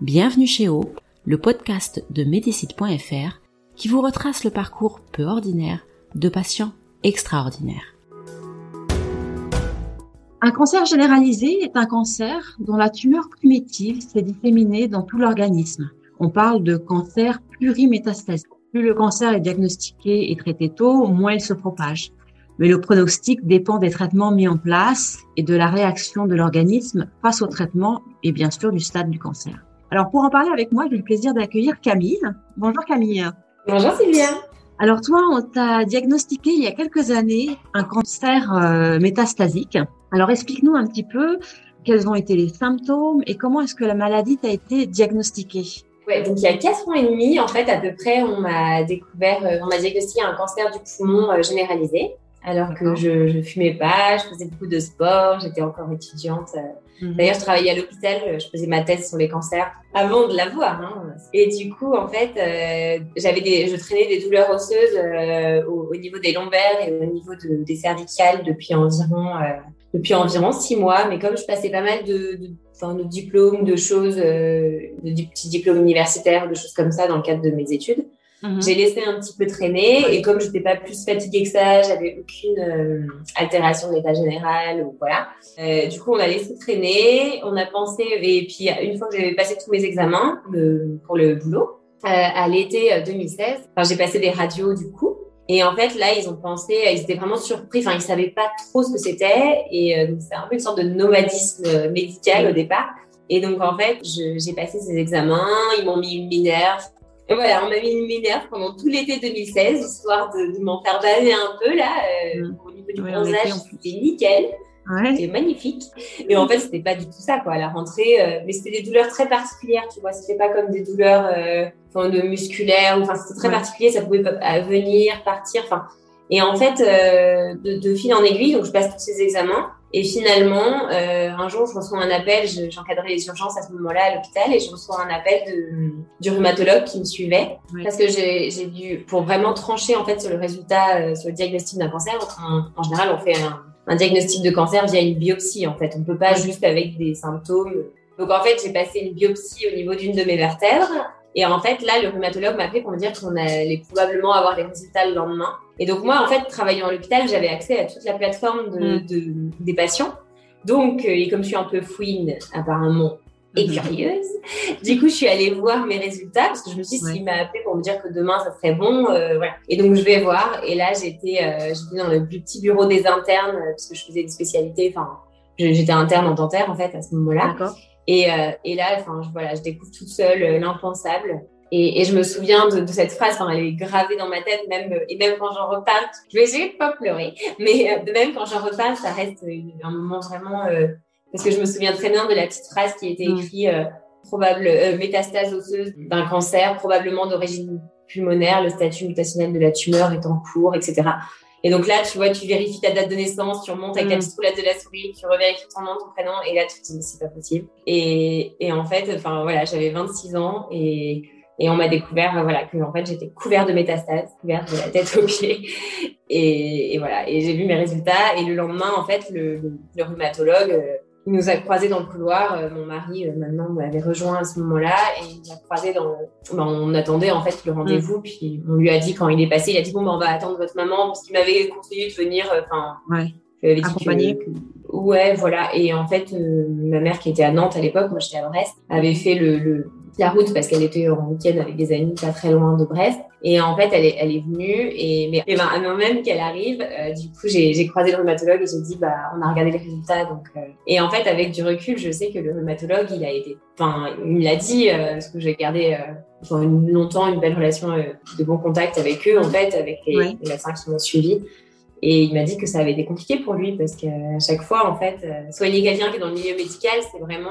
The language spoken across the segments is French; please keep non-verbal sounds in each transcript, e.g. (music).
Bienvenue chez O, le podcast de Médicite.fr qui vous retrace le parcours peu ordinaire de patients extraordinaires. Un cancer généralisé est un cancer dont la tumeur primitive s'est disséminée dans tout l'organisme. On parle de cancer plurimétastasique. Plus le cancer est diagnostiqué et traité tôt, moins il se propage. Mais le pronostic dépend des traitements mis en place et de la réaction de l'organisme face au traitement et bien sûr du stade du cancer. Alors, pour en parler avec moi, j'ai le plaisir d'accueillir Camille. Bonjour Camille. Bonjour Sylvia. Alors toi, on t'a diagnostiqué il y a quelques années un cancer euh, métastasique. Alors explique-nous un petit peu quels ont été les symptômes et comment est-ce que la maladie t'a été diagnostiquée Ouais, donc il y a quatre ans et demi, en fait, à peu près, on m'a découvert, euh, on m'a diagnostiqué un cancer du poumon euh, généralisé alors que je, je fumais pas, je faisais beaucoup de sport, j'étais encore étudiante. Mhm. D'ailleurs, je travaillais à l'hôpital, je faisais ma thèse sur les cancers avant de l'avoir. Hein. Et du coup, en fait, euh, j'avais des, je traînais des douleurs osseuses euh, au, au, niveau des lombaires et au niveau de, des cervicales depuis environ euh, depuis environ six mois. Mais comme je passais pas mal de, de, enfin, de diplômes, de choses, euh, de petits diplômes universitaires, de choses comme ça dans le cadre de mes études, Mhm. J'ai laissé un petit peu traîner et comme je n'étais pas plus fatiguée que ça, j'avais aucune euh, altération de l'état général ou voilà. Euh, du coup, on a laissé traîner, on a pensé et puis une fois que j'avais passé tous mes examens pour le boulot euh, à l'été 2016, enfin, j'ai passé des radios du coup. Et en fait, là, ils ont pensé, ils étaient vraiment surpris. Enfin, ils savaient pas trop ce que c'était. Et c'est un peu une sorte de nomadisme médical au départ. Et donc, en fait, j'ai passé ces examens. Ils m'ont mis une minerve. Et voilà, on m'a mis une minerve pendant tout l'été 2016, histoire de, de m'en faire baver un peu là. Euh, mm. Au niveau du bronzage, c'était nickel. Ouais. C'était magnifique. Et en fait, c'était pas du tout ça, quoi. À la rentrée, euh, mais c'était des douleurs très particulières, tu vois. C'était pas comme des douleurs euh, de musculaires. Enfin, c'était très particulier. Ça pouvait venir, partir. Enfin, et en fait, euh, de, de, fil en aiguille, donc je passe tous ces examens. Et finalement, euh, un jour, je reçois un appel, j'encadrais les urgences à ce moment-là à l'hôpital, et je reçois un appel de, du rhumatologue qui me suivait, parce que j'ai dû, pour vraiment trancher en fait sur le résultat, euh, sur le diagnostic d'un cancer, en général, on fait un, un, diagnostic de cancer via une biopsie. En fait, on peut pas juste avec des symptômes. Donc en fait, j'ai passé une biopsie au niveau d'une de mes vertèbres, et en fait, là, le rhumatologue m'a appelé pour me dire qu'on allait probablement avoir les résultats le lendemain. Et donc moi, en fait, travaillant à l'hôpital, j'avais accès à toute la plateforme de, mm. de des patients. Donc, euh, et comme je suis un peu fouine, apparemment, et mm-hmm. curieuse, du coup, je suis allée voir mes résultats parce que je me suis dit, s'il m'a appelé pour me dire que demain, ça serait bon, euh, voilà. Et donc, je vais voir. Et là, j'étais euh, dans le petit bureau des internes euh, parce que je faisais des spécialités. Enfin, j'étais interne en dentaire, en fait, à ce moment-là. Et, euh, et là, enfin, je, voilà, je découvre toute seule euh, l'impensable. Et, et, je me souviens de, de cette phrase, enfin, elle est gravée dans ma tête, même euh, et même quand j'en reparle, je vais essayer de pas pleurer, mais euh, même quand j'en reparle, ça reste un moment vraiment euh, parce que je me souviens très bien de la petite phrase qui était mm. écrite euh, probable métastase osseuse d'un cancer, probablement d'origine pulmonaire, le statut mutationnel de la tumeur est en cours, etc. Et donc là, tu vois, tu vérifies ta date de naissance, tu remontes avec ta mm. petite roulette de la souris, tu revérifies ton nom, ton prénom, et là, tu te dis, c'est pas possible. Et, et en fait, enfin, voilà, j'avais 26 ans et, et on m'a découvert, voilà, que en fait, j'étais couvert de métastases, couvert de la tête aux pieds. Et, et voilà, et j'ai vu mes résultats. Et le lendemain, en fait, le, le, le rhumatologue, euh, il nous a croisés dans le couloir. Euh, mon mari, euh, maintenant, m'avait rejoint à ce moment-là et il nous a croisés dans. Ben, on attendait en fait le rendez-vous. Mm. Puis on lui a dit quand il est passé, il a dit bon, ben, on va attendre votre maman parce qu'il m'avait conseillé de venir. Euh, enfin, ouais. Ouais, voilà. Et en fait, ma mère qui était à Nantes à l'époque, moi j'étais à Brest, avait fait le, le la route parce qu'elle était en week-end avec des amis pas très loin de Brest. Et en fait, elle est, elle est venue et, mais, et ben, avant même qu'elle arrive, euh, du coup, j'ai croisé le rhumatologue et j'ai dit, bah, on a regardé les résultats. Donc, euh... et en fait, avec du recul, je sais que le rhumatologue, il a été, enfin, il me l'a dit, euh, parce que j'ai gardé longtemps une belle relation de bon contact avec eux, en fait, avec les, les médecins qui m'ont suivi. Et il m'a dit que ça avait été compliqué pour lui parce qu'à chaque fois, en fait, soigner quelqu'un qui est dans le milieu médical, c'est vraiment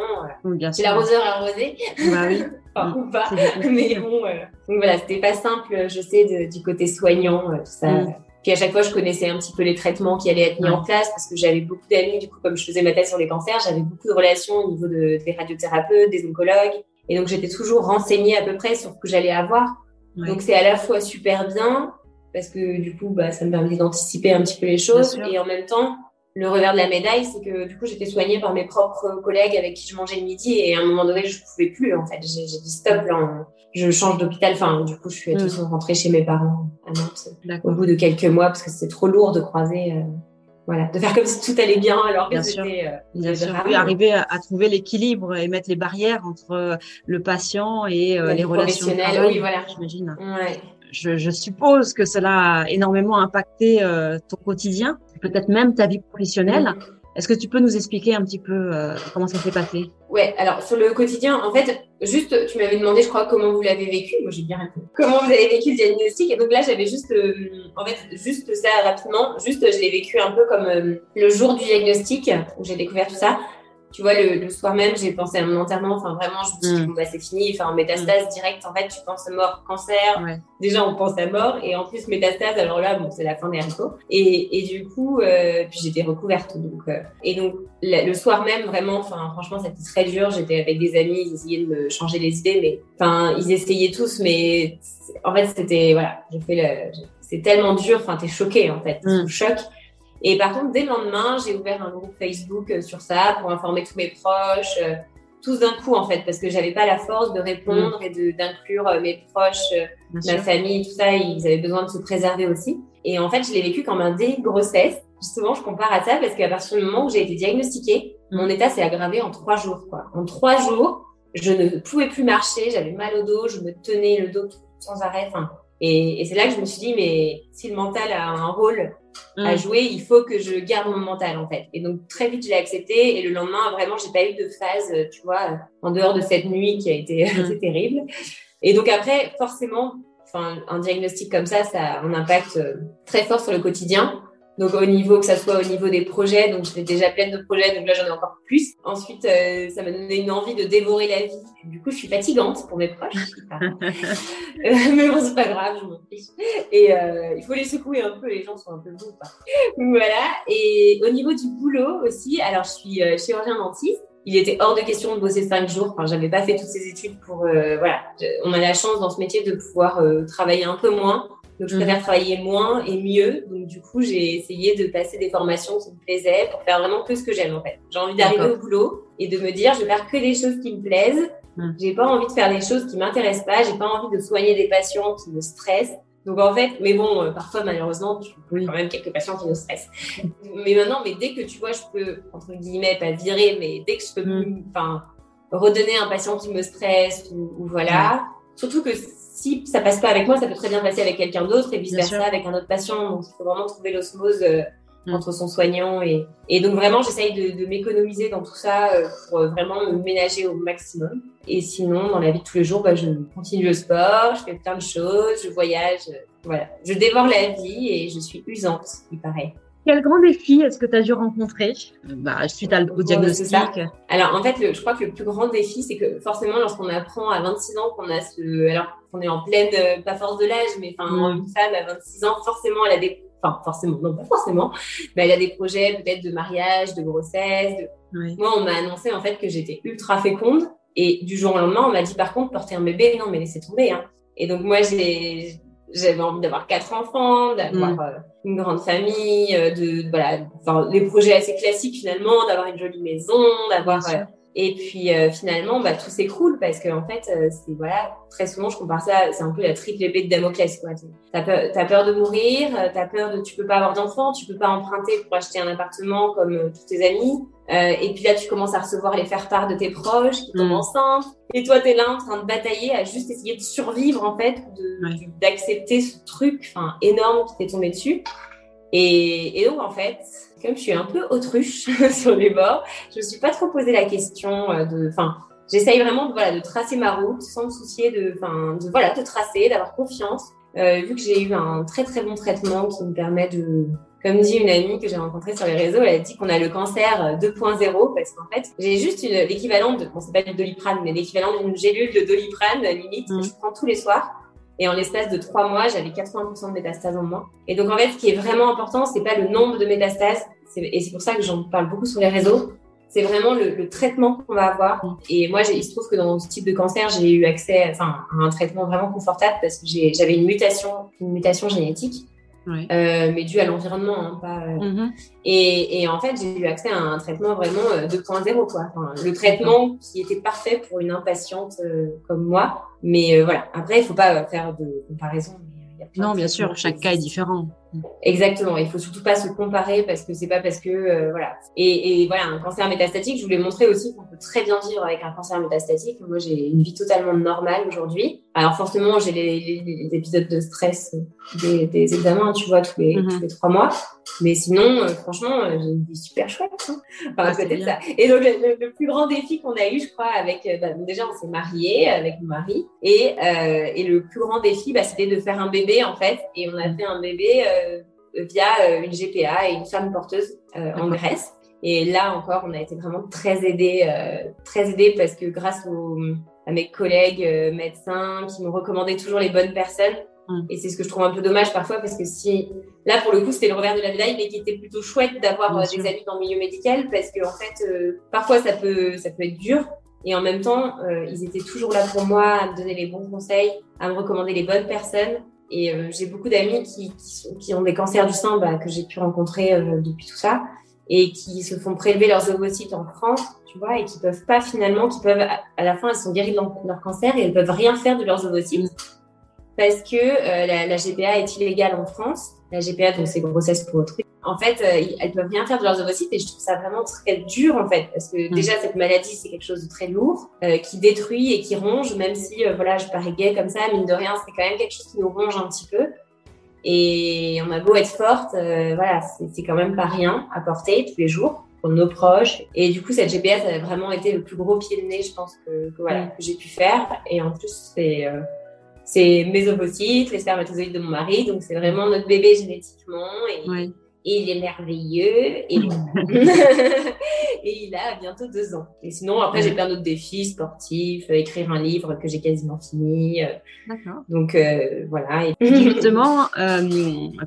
c'est l'arroseur arrosé. Bah oui. (laughs) enfin, ou pas. (laughs) Mais bon, donc voilà, c'était pas simple, je sais, du côté soignant, tout ça. Mm. Puis à chaque fois, je connaissais un petit peu les traitements qui allaient être mis en place parce que j'avais beaucoup d'amis. Du coup, comme je faisais ma thèse sur les cancers, j'avais beaucoup de relations au niveau de, des radiothérapeutes, des oncologues. Et donc, j'étais toujours renseignée à peu près sur ce que j'allais avoir. Donc, c'est à la fois super bien parce que du coup, bah, ça me permet d'anticiper un petit peu les choses. Et en même temps, le revers de la médaille, c'est que du coup, j'étais soignée par mes propres collègues avec qui je mangeais le midi. Et à un moment donné, je ne pouvais plus, en fait. J'ai dit stop, là, je change d'hôpital. Enfin, du coup, je suis mm. rentrée chez mes parents à Nantes au bout de quelques mois parce que c'était trop lourd de croiser. Euh, voilà, de faire comme si tout allait bien alors que c'était. Euh, arriver à, trouver l'équilibre et mettre les barrières entre le patient et euh, les relations oui, voilà. j'imagine. Ouais. Je, je, suppose que cela a énormément impacté ton quotidien, peut-être même ta vie professionnelle. Est-ce que tu peux nous expliquer un petit peu euh, comment ça s'est passé? Ouais, alors sur le quotidien, en fait, juste, tu m'avais demandé, je crois, comment vous l'avez vécu. Moi, j'ai bien répondu. Comment vous avez vécu le diagnostic? Et donc là, j'avais juste, euh, en fait, juste ça rapidement. Juste, je l'ai vécu un peu comme euh, le jour du diagnostic où j'ai découvert tout ça tu vois, le, le, soir même, j'ai pensé à mon enterrement. Enfin, vraiment, je me suis dit, mm. bon, bah, c'est fini. Enfin, en métastase mm. direct, en fait, tu penses à mort, cancer. Déjà, on pense à mort. Et en plus, métastase, alors là, bon, c'est la fin des haricots. Et, et du coup, euh, puis j'étais recouverte. Donc, euh, et donc, le, soir même, vraiment, enfin, franchement, c'était très dur. J'étais avec des amis, ils essayaient de me changer les idées, mais, enfin, ils essayaient tous, mais en fait, c'était, voilà, j'ai fait le, c'est tellement dur. Enfin, t'es choqué, en fait. Mm. choc. Et par contre, dès le lendemain, j'ai ouvert un groupe Facebook euh, sur ça pour informer tous mes proches, euh, tous d'un coup en fait, parce que j'avais pas la force de répondre mm. et d'inclure euh, mes proches, ma famille, tout ça. Ils avaient besoin de se préserver aussi. Et en fait, je l'ai vécu comme un de grossesse. Justement, je compare à ça parce qu'à partir du moment où j'ai été diagnostiquée, mon état s'est aggravé en trois jours. Quoi. En trois jours, je ne pouvais plus marcher, j'avais mal au dos, je me tenais le dos sans arrêt. Enfin, et, et c'est là que je me suis dit, mais si le mental a un rôle à mm. jouer, il faut que je garde mon mental en fait. Et donc très vite je l'ai accepté et le lendemain vraiment j'ai pas eu de phase, tu vois, en dehors de cette nuit qui a été mm. (laughs) terrible. Et donc après forcément, enfin un diagnostic comme ça, ça a un impact euh, très fort sur le quotidien. Donc au niveau que ça soit au niveau des projets, donc j'étais déjà pleine de projets, donc là j'en ai encore plus. Ensuite, euh, ça m'a donné une envie de dévorer la vie. Du coup, je suis fatigante pour mes proches. (laughs) Euh, mais bon, c'est pas grave, je m'en fiche. Et euh, il faut les secouer un peu, les gens sont un peu beaux. Voilà. Et au niveau du boulot aussi, alors je suis chirurgien dentiste. Il était hors de question de bosser cinq jours. Enfin, j'avais pas fait toutes ces études pour. voilà, on a la chance dans ce métier de pouvoir travailler un peu moins donc, je préfère mhm. travailler moins et mieux. Donc, du coup, j'ai essayé de passer des formations qui me plaisaient pour faire vraiment que ce que j'aime, en fait. J'ai envie d'arriver au boulot et de me dire, je vais faire que des choses qui me plaisent. Mhm. J'ai pas envie de faire des choses qui m'intéressent pas. J'ai pas envie de soigner des patients qui me stressent. Donc en fait, mais bon, euh, parfois malheureusement, tu peux quand même quelques patients qui me stressent. mais maintenant, mais dès que tu vois, je peux entre guillemets pas virer, mais dès que je peux, mhm. enfin, redonner un patient qui me stresse ou, ou voilà. Surtout que si ça passe pas avec moi, ça peut très bien passer avec quelqu'un d'autre et vice versa avec un autre patient. Donc il faut vraiment trouver l'osmose euh, mm. entre son soignant et et donc vraiment j'essaye de, de m'économiser dans tout ça euh, pour euh, vraiment me ménager au maximum. Et sinon dans la vie de tous les jours, bah, je continue le sport, je fais plein de choses, je voyage, voilà, je dévore la vie et je suis usante, il paraît. Quel grand défi est-ce que tu as dû rencontrer bah, suite au diagnostic? Alors, en fait, je crois que le plus grand défi, c'est que forcément, lorsqu'on apprend à 26 ans qu'on a ce... Alors, qu'on est en pleine, euh, pas force de l'âge, mais enfin, mm. une femme à 26 ans, forcément, elle a des... Enfin, forcément, non, pas forcément, mais elle a des projets peut-être de mariage, de grossesse. Moi, on m'a annoncé, en fait, que j'étais ultra féconde. Et du jour au lendemain, on m'a dit, par contre, porter un bébé, non, mais laissez tomber. Hein. Et donc, moi, j'ai j'avais envie d'avoir quatre enfants, d'avoir mm. euh, une grande famille, euh, de voilà, enfin les projets assez classiques finalement, d'avoir une jolie maison, d'avoir euh, et puis finalement bah tout s'écroule parce que en fait c'est voilà très souvent je compare ça c'est un peu la triple épée de Damoclès quoi. T'as peur, as peur de mourir, t'as peur de tu peux pas avoir d'enfants, tu peux pas emprunter pour acheter un appartement comme tous tes amis. Euh, et puis là, tu commences à recevoir les faire-part de tes proches qui tombent mm. enceintes. Et toi, tu es là en train de batailler à juste essayer de survivre, en fait, d'accepter ce truc enfin énorme qui t'est tombé dessus. Et, et, donc, en fait, comme je suis un peu autruche (laughs) sur les bords, je me suis pas trop posé la question euh, de... Enfin, j'essaye vraiment de, voilà, de tracer ma route sans me soucier de... Enfin, de, voilà, de tracer, d'avoir confiance. Euh, vu que j'ai eu un très très bon traitement qui me permet de Comme dit une amie que j'ai rencontrée sur les réseaux, elle a dit qu'on a le cancer 2.0 parce qu'en fait, j'ai juste l'équivalent de, bon, c'est pas du doliprane, mais l'équivalent d'une gélule de doliprane limite que mm. je prends tous les soirs. Et en l'espace de trois mois, j'avais 80% de métastases en moins. Et donc, en fait, ce qui est vraiment important, c'est pas le nombre de métastases. Et c'est pour ça que j'en parle beaucoup sur les réseaux. C'est vraiment le, traitement qu'on va avoir. Et moi, il se trouve que dans ce type de cancer, j'ai eu accès à un traitement vraiment confortable parce que j'avais une mutation, une mutation génétique euh, mais dû à l'environnement, hein, pas. Euh, mm-hmm. et, et, en fait, j'ai eu accès à un traitement vraiment 2.0, euh, quoi. Enfin, le traitement qui était parfait pour une impatiente comme moi. Mais voilà. Après, il faut pas faire de comparaison. non, bien sûr, chaque cas est différent. Exactement. Il faut surtout pas se comparer parce que c'est pas parce que euh, voilà. Et, et, voilà, un cancer métastatique, je voulais montrer aussi qu'on peut très bien vivre avec un cancer métastatique. Moi, j'ai une vie totalement normale aujourd'hui. Alors forcément, j'ai les, les, les, épisodes de stress des, des, examens, tu vois, tous les, tous les trois mois. Mais sinon, euh, franchement, euh, j'ai une vie super chouette. Hein. Enfin, ah, peut-être ça. Et donc, le, plus grand défi qu'on a eu, je crois, avec bah, déjà, on s'est marié avec mon mari, et, et le plus grand défi, bah, c'était de faire un bébé en fait. Et on a fait un bébé euh, via euh, une GPA et une femme porteuse euh, en Grèce. Et là encore, on a été vraiment très aidés, très aidés parce que grâce à mes collègues médecins qui m'ont recommandé toujours les bonnes personnes, mm. et c'est ce que je trouve un peu dommage parfois parce que si là pour le coup c'était le revers de la médaille, mais qui était plutôt chouette d'avoir des amis dans le milieu médical parce que en fait parfois ça peut ça peut être dur. Et en même temps ils étaient toujours là pour moi à me donner les bons conseils, à me recommander les bonnes personnes et euh, j'ai beaucoup d'amis qui, qui, ont des cancers du sein bah, que j'ai pu rencontrer euh, depuis tout ça et qui se font prélever leurs ovocytes en France, tu vois, et qui peuvent pas finalement, qui peuvent à la fin elles sont guéries de leur, cancer et elles peuvent rien faire de leurs ovocytes parce que euh, la, la, GPA est illégale en France. La GPA donc c'est grossesse pour autrui en fait, euh, elles peuvent rien faire de leurs ovocytes et je trouve ça vraiment très dur en fait parce que mm. déjà cette maladie c'est quelque chose de très lourd euh, qui détruit et qui ronge même si euh, voilà je parais gay comme ça mine de rien c'est quand même quelque chose qui nous ronge un petit peu et on a beau être forte euh, voilà c'est quand même pas rien à porter tous les jours pour nos proches et du coup cette GPS a vraiment été le plus gros pied de nez je pense que, que voilà mm. que j'ai pu faire et en plus c'est c'est mes ovocytes, les spermatozoïdes de mon mari, donc c'est vraiment notre bébé génétiquement. Et, et il est merveilleux et, (laughs) (laughs) et il a bientôt deux ans. Et sinon, après, j'ai plein d'autres défis sportifs, euh, écrire un livre que j'ai quasiment fini. Euh. D'accord. Donc euh, voilà. Et... Justement,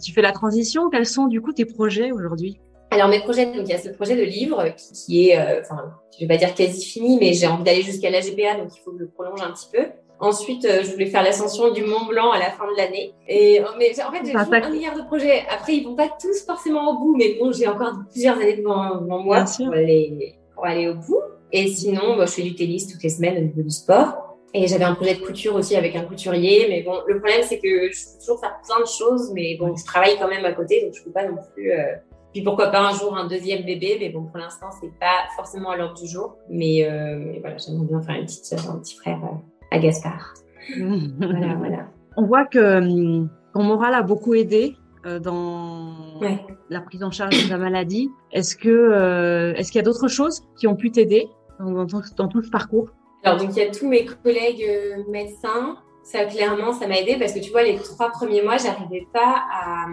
tu fais la transition. Quels sont du coup tes projets aujourd'hui? Alors mes projets, donc il y a ce projet de livre qui, qui est, enfin, je vais pas dire quasi fini, mais j'ai envie d'aller jusqu'à la GPA, donc il faut que je le prolonge un petit peu. Ensuite, euh, je voulais faire l'ascension du Mont Blanc à la fin de l'année. Et oh, mais en fait, j'ai un milliard de projets. Après, ils vont pas tous forcément au bout, mais bon, j'ai encore plusieurs années devant, moi pour aller, pour aller au bout. Et sinon, bah, je fais du tennis toutes les semaines au niveau du sport. Et j'avais un projet de couture aussi avec un couturier. Mais bon, le problème, c'est que je peux toujours faire plein de choses, mais bon, je travaille quand même à côté, donc je peux pas non plus. Euh... Puis pourquoi pas un jour un deuxième bébé, mais bon, pour l'instant, c'est pas forcément à l'ordre du jour. Mais, euh, mais voilà, j'aimerais bien faire une petite un petit frère. Euh, à Gaspard. voilà, (laughs) voilà. On voit que hum, ton moral a beaucoup aidé euh, dans la prise en charge de la maladie. Est-ce que euh, est-ce qu'il y a d'autres choses qui ont pu t'aider dans, tout ce parcours? Alors donc il y a tous mes collègues euh, médecins. Ça clairement ça m'a aidé parce que tu vois les trois premiers mois j'arrivais pas à,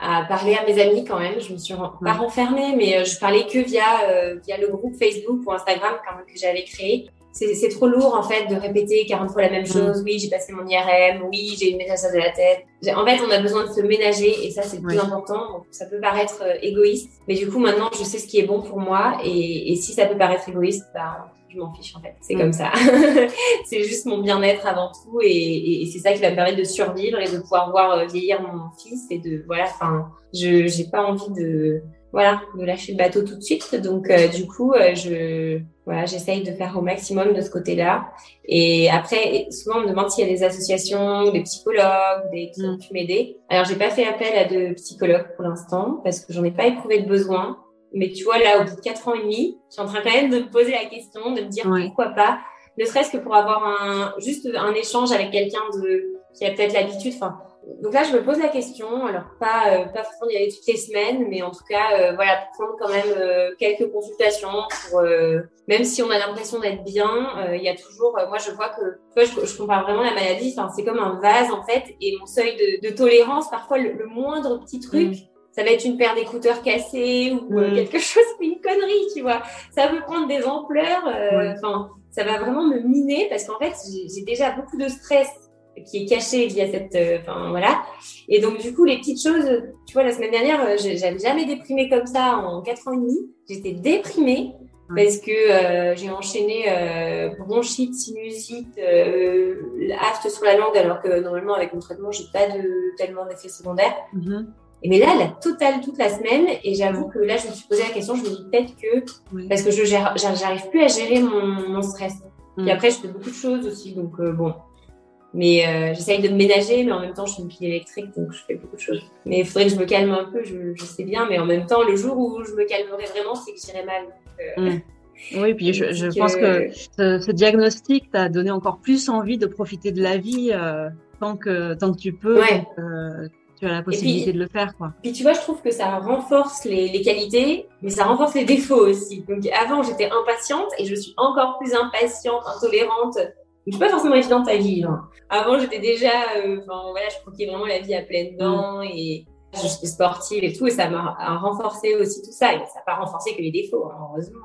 à parler à mes amis quand même. Je me suis pas renfermée, mais je parlais que via via le groupe Facebook ou Instagram que j'avais créé c'est trop lourd en fait de répéter 40 fois la même mm. chose. Oui, j'ai passé mon IRM. Oui, j'ai une métastase de la tête. En fait, on a besoin de se ménager et ça, c'est le plus important. ça peut paraître euh, égoïste, mais du coup, maintenant, je sais ce qui est bon pour moi et, et si ça peut paraître égoïste, bah, je m'en fiche en fait. C'est mm. comme ça. (laughs) c'est juste mon bien-être avant tout et, et c'est ça qui va me permettre de survivre et de pouvoir voir euh, vieillir mon fils et de voilà. Enfin, je j'ai pas envie de voilà, de lâcher le bateau tout de suite. Donc, euh, du coup, euh, je, voilà, j'essaye de faire au maximum de ce côté-là. Et après, souvent, on me demande s'il y a des associations, des psychologues, des qui ont mm. pu m'aider. Alors, j'ai pas fait appel à de psychologues pour l'instant parce que j'en ai pas éprouvé de besoin. Mais tu vois, là, au bout de quatre ans et demi, je suis en train quand même de me poser la question, de me dire pourquoi pas, ne serait-ce que pour avoir un, juste un échange avec quelqu'un de, qui a peut-être l'habitude, enfin, donc là, je me pose la question. Alors pas euh, pas forcément y aller toutes les semaines, mais en tout cas, euh, voilà, prendre quand même euh, quelques consultations pour euh, même si on a l'impression d'être bien, il y a toujours. moi, je vois que je, je, compare vraiment la maladie. Enfin, c'est comme un vase en fait, et mon seuil de, de tolérance, parfois le, moindre petit truc. Mm ça va être une paire d'écouteurs cassés ou euh, mm. quelque chose, une connerie, tu vois. Ça peut prendre des ampleurs. Euh, enfin, ça va vraiment me miner parce qu'en fait, j'ai déjà beaucoup de stress qui est caché via cette, euh, enfin voilà. Et donc du coup, les petites choses, tu vois, la semaine dernière, j'avais jamais déprimé comme ça en quatre ans et demi. J'étais déprimée parce que j'ai enchaîné bronchite, sinusite, euh, afte sur la langue, alors que normalement avec mon traitement, j'ai pas de tellement d'effets secondaires. Mm-hmm. Et mais là, la totale toute la semaine. Et j'avoue que là, je me suis posé la question, je me dis peut-être que, parce que je j'arrive plus à gérer mon, mon stress. Et mm. après, je fais beaucoup de choses aussi, donc euh, bon. Mais euh, j'essaye de me ménager, mais en même temps, je suis une pile électrique, donc je fais beaucoup de choses. Mais il faudrait que je me calme un peu, je, je, sais bien, mais en même temps, le jour où je me calmerai vraiment, c'est que j'irai mal. Euh, mm. (laughs) Oui, puis je, je pense que ce, ce diagnostic t'a donné encore plus envie de profiter de la vie euh, tant que tant que tu peux. Ouais. Donc, tu as la possibilité de le faire. Quoi. Puis tu vois, je trouve que ça renforce les, les, qualités, mais ça renforce les défauts aussi. Donc avant, j'étais impatiente et je suis encore plus impatiente, intolérante. Je suis pas forcément évidente à vivre. Avant, j'étais déjà, euh, enfin voilà, je croquais vraiment la vie à pleines dents mm. et je suis sportive et tout, et ça m'a renforcé aussi tout ça. Et ça n'a pas renforcé que les défauts, hein, heureusement.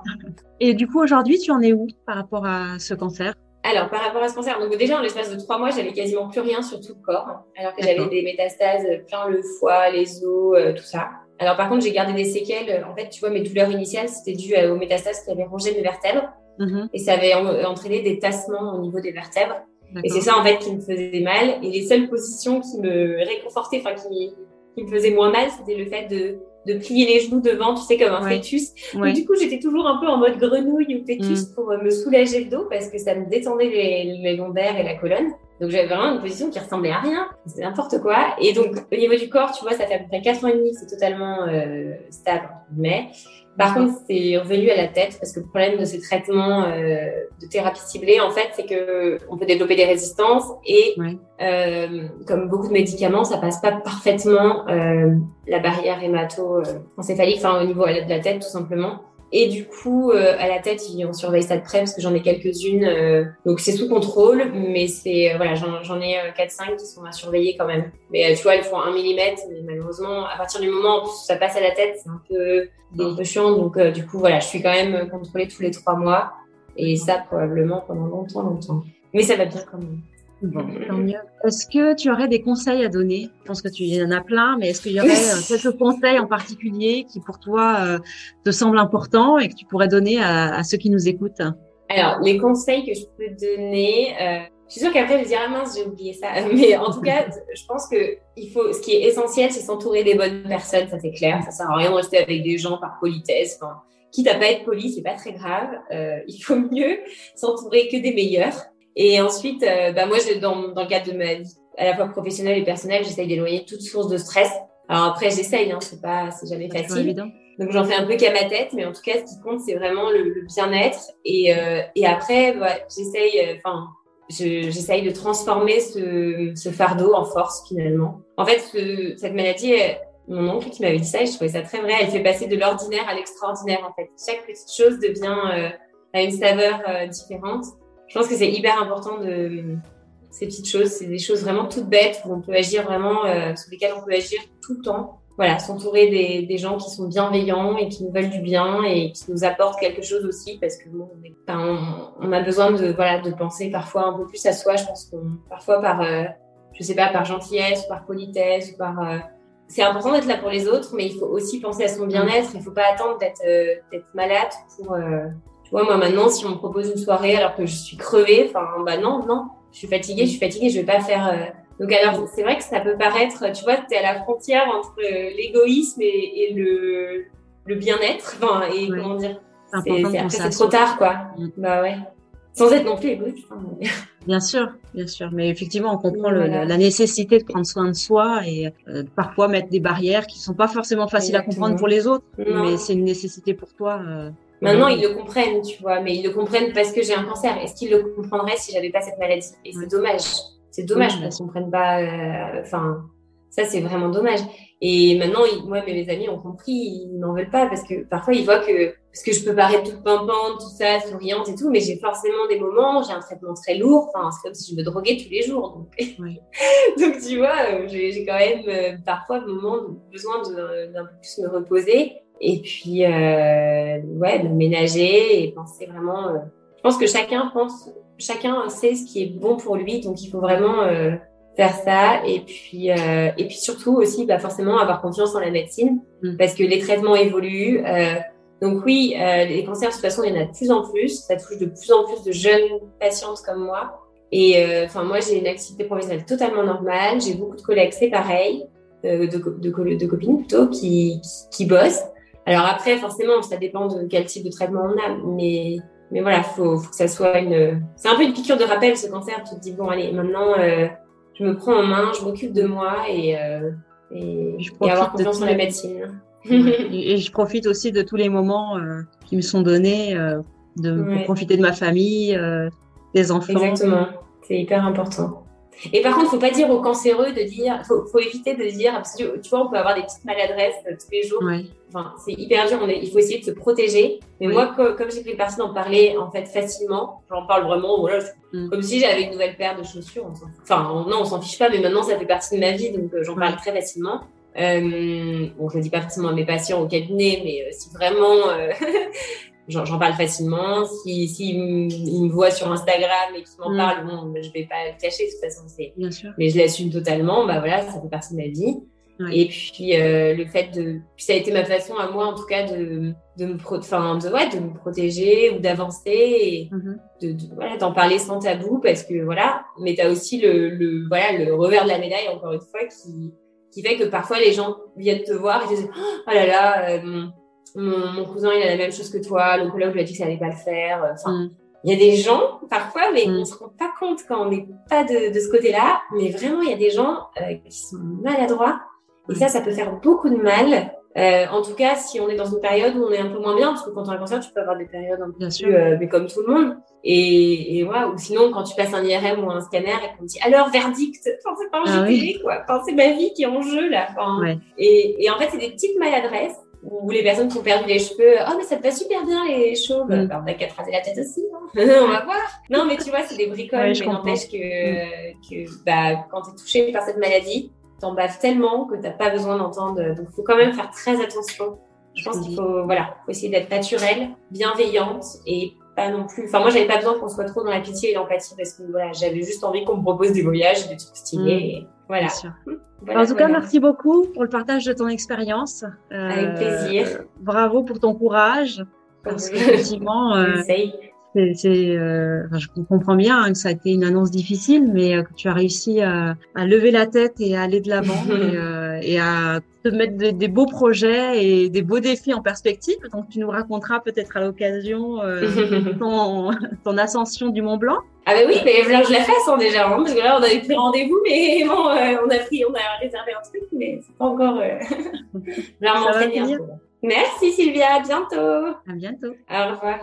Et du coup, aujourd'hui, tu en es où par rapport à ce cancer? Alors, par rapport à ce cancer, donc déjà en l'espace de trois mois, j'avais quasiment plus rien sur tout le corps, hein, alors que j'avais des métastases plein le foie, les os, euh, tout ça. Alors par contre, j'ai gardé des séquelles. En fait, tu vois, mes douleurs initiales, c'était dû aux métastases qui avaient rongé mes vertèbres, mm-hmm. et ça avait entraîné des tassements au niveau des vertèbres. Et c'est ça en fait qui me faisait mal. Et les seules positions qui me réconfortaient, enfin qui, qui me faisaient moins mal, c'était le fait de de plier les genoux devant, tu sais, comme un fœtus. Et du coup, j'étais toujours un peu en mode grenouille ou fœtus mm. pour me soulager le dos parce que ça me détendait les, les lombaires et la colonne. Donc j'avais vraiment une position qui ressemblait à rien, c'était n'importe quoi. Et donc au niveau du corps, tu vois, ça fait à peu près 4 ans et demi, c'est totalement euh, stable, mais par contre, c'est revenu à la tête parce que le problème de ces traitements euh, de thérapie ciblée, en fait, c'est que on peut développer des résistances et euh, comme beaucoup de médicaments, ça passe pas parfaitement euh, la barrière hémato-encéphalique, enfin au niveau de la tête tout simplement. Et du coup, euh, à la tête, on surveille ça de près parce que j'en ai quelques-unes. Euh, donc c'est sous contrôle, mais c'est euh, voilà, j'en ai 4-5 qui sont à surveiller quand même. Mais tu vois, ils font un millimètre, mais malheureusement, à partir du moment où ça passe à la tête, c'est un peu, un peu chiant. Donc du coup, voilà, je suis quand même contrôlée tous les trois mois. Et ça, probablement pendant longtemps, longtemps. Mais ça va bien quand même. Bon, tant mieux. Est-ce que tu aurais des conseils à donner? Je pense que tu y en as plein, mais est-ce qu'il y aurait euh, quelques conseils en particulier qui pour toi euh, te semblent importants et que tu pourrais donner à, à, ceux qui nous écoutent? Alors, les conseils que je peux donner, euh, je suis sûre qu'après je vais dire ah mince j'ai oublié ça, (laughs) mais en tout cas, je pense que il faut, ce qui est essentiel, c'est s'entourer des bonnes personnes, ça c'est clair. Ça sert à rien de rester avec des gens par politesse. Enfin, quitte à pas être poli, c'est pas très grave. Euh, il faut mieux s'entourer que des meilleurs. Et ensuite, euh, bah moi, je, dans, dans le cadre de ma vie, à la fois professionnelle et personnelle, j'essaye d'éloigner toute source de stress. Alors après, j'essaye, hein, c'est pas, c'est jamais facile. Donc j'en fais un peu qu'à ma tête, mais en tout cas, ce qui compte, c'est vraiment le, le bien-être. Et, euh, et après, bah, j'essaye, euh, enfin, j'essaye de transformer ce, ce, fardeau en force finalement. En fait, ce, cette maladie, mon oncle qui m'avait dit ça, et je trouvais ça très vrai. Elle fait passer de l'ordinaire à l'extraordinaire. En fait, chaque petite chose devient euh, a une saveur euh, différente je pense que c'est hyper important de ces petites choses. C'est des choses vraiment toutes bêtes où on peut agir vraiment, euh, sur lesquelles on peut agir tout le temps. Voilà, s'entourer des, gens qui sont bienveillants et qui nous veulent du bien et qui nous apportent quelque chose aussi parce que on, a besoin de voilà de penser parfois un peu plus à soi. Je pense qu'on parfois par euh, je sais pas par gentillesse par politesse par euh, c'est important d'être là pour les autres, mais il faut aussi penser à son bien-être. Il faut pas attendre d'être euh, d'être malade pour Ouais, moi maintenant, si on me propose une soirée alors que je suis crevée, enfin, bah non, non, je suis fatiguée, je suis fatiguée, je vais pas faire. Euh, donc alors, c'est vrai que ça peut paraître, tu vois, tu es à la frontière entre l'égoïsme et, et, le, le bien-être, enfin, et comment dire, c'est trop tard, quoi. Bah ouais. Sans être non plus égoïste. Hein, (laughs) bien sûr, bien sûr. Mais effectivement, on comprend le, la nécessité de prendre soin de soi et euh, parfois mettre des barrières qui sont pas forcément faciles à comprendre pour les autres, mais c'est une nécessité pour toi. Euh, Maintenant, ils le comprennent, tu vois, mais ils le comprennent parce que j'ai un cancer. Est-ce qu'ils le comprendraient si j'avais pas cette maladie? Et c'est dommage. C'est dommage qu'ils ne comprennent pas. Euh, enfin, Ça, c'est vraiment dommage. Et maintenant, moi, mes amis ont compris, ils n'en veulent pas parce que parfois, ils voient que, parce que je peux paraître toute pimpante, tout ça, souriante et tout, mais j'ai forcément des moments, j'ai un traitement très lourd. Enfin, c'est comme si je me droguais tous les jours. Donc, (laughs) donc tu vois, euh, j'ai quand même euh, parfois moment besoin d'un peu plus me reposer. Et puis, euh, ouais, de ménager et penser vraiment. Euh, je pense que chacun pense, chacun sait ce qui est bon pour lui, donc il faut vraiment euh, faire ça et puis euh, et puis surtout aussi bah forcément avoir confiance en la médecine mm. parce que les traitements évoluent euh, donc oui euh, les cancers de toute façon il y en a de plus en plus ça touche de plus en plus de jeunes patientes comme moi et euh, enfin moi j'ai une activité professionnelle totalement normale j'ai beaucoup de collègues c'est pareil euh, de, de, de, copines plutôt qui, qui, qui bossent alors après forcément ça dépend de quel type de traitement on a mais mais voilà faut, faut que ça soit une c'est un peu une piqûre de rappel ce cancer tu te dis bon allez maintenant je me prends en main, je m'occupe de moi et, euh, et, et avoir confiance en la médecine. (laughs) et, je profite aussi de tous les moments euh, qui me sont donnés euh, de pour profiter de ma famille, euh, des enfants. Exactement, c'est hyper important. Et par contre, faut pas dire aux cancéreux de dire, faut, faut éviter de dire, parce que tu vois, on peut avoir des petites maladresses euh, tous les jours. Ouais. Enfin, c'est hyper dur. On est, il faut essayer de se protéger. Mais Oui. moi, co- comme j'ai pris parti d'en parler en fait facilement, j'en parle vraiment. Voilà, Mm. comme si j'avais une nouvelle paire de chaussures. on Enfin, on- non, on s'en fiche pas. Mais maintenant, ça fait partie de ma vie, donc euh, j'en parle très facilement. Euh, bon, je le dis pas forcément à mes patients au cabinet, mais euh, si vraiment euh, (laughs) j'en parle facilement, si, si ils me- voient sur Instagram et qu'ils m'en Mm. parlent, bon, je vais pas le cacher de toute façon, c'est Bien sûr. mais je l'assume totalement. Bah voilà, ça fait partie de ma vie. Ouais. Et puis euh, le fait de, puis ça a été ma façon à moi en tout cas de de me pro... enfin de ouais de me protéger ou d'avancer et Mhm. de, de- voilà d'en parler sans tabou parce que voilà. Mais t'as aussi le le voilà le revers de la médaille encore une fois qui qui fait que parfois les gens viennent te voir et disent oh là là euh, mon, mon mon cousin il a la même chose que toi l'oncologue lui a dit que ça allait pas le faire enfin Mm. il y a des gens, parfois, mais Mm. on se rend pas compte quand on n'est pas de, de ce côté-là, mais vraiment, il y a des gens euh, qui sont maladroits. Et Mm. ça, ça peut faire beaucoup de mal. Euh, en tout cas, si on est dans une période où on est un peu moins bien, parce que quand tu as un cancer, tu peux avoir des périodes un peu Bien plus, sûr. euh, mais comme tout le monde. Et, et voilà, ou sinon, quand tu passes un IRM ou un scanner et qu'on te dit, alors, verdict, enfin, c'est pas un Ah jeu télé, quoi. Enfin, c'est ma vie qui est en jeu, là. Enfin, Ouais. et, et en fait, c'est des petites maladresses où les personnes qui ont perdu les cheveux, oh, mais ça te va super bien, les chauves. Mm. Bah, on a qu'à te raser la tête aussi, hein. (laughs) on va voir. Non, mais tu vois, c'est des bricoles, Ouais, mais n'empêche que, que, bah, quand t'es touché par cette maladie, t'en baves tellement que t'as pas besoin d'entendre. Donc, faut quand même faire très attention. Je pense qu'il faut, voilà, faut essayer d'être naturelle, bienveillante et pas non plus. Enfin, moi, j'avais pas besoin qu'on soit trop dans la pitié et l'empathie parce que voilà, j'avais juste envie qu'on me propose des voyages, des trucs stylés. Voilà. En tout cas, merci beaucoup pour le partage de ton expérience. Euh, Avec plaisir. Bravo pour ton courage. Parce qu'effectivement, euh, c'est, euh, enfin, je comprends bien hein, que ça a été une annonce difficile, mais euh, que tu as réussi à, à lever la tête et à aller de l'avant (laughs) et, euh, et à te mettre des, des beaux projets et des beaux défis en perspective. Donc, tu nous raconteras peut-être à l'occasion euh, (laughs) ton, ton ascension du Mont Blanc. Ah bah oui, mais là, je la fasse hein, déjà, hein, parce que là on avait pris rendez-vous, mais (laughs) bon, euh, on a pris, on a réservé un truc, mais c'est pas encore. Euh... (laughs) peu. Merci Sylvia, à bientôt. À bientôt. Au revoir.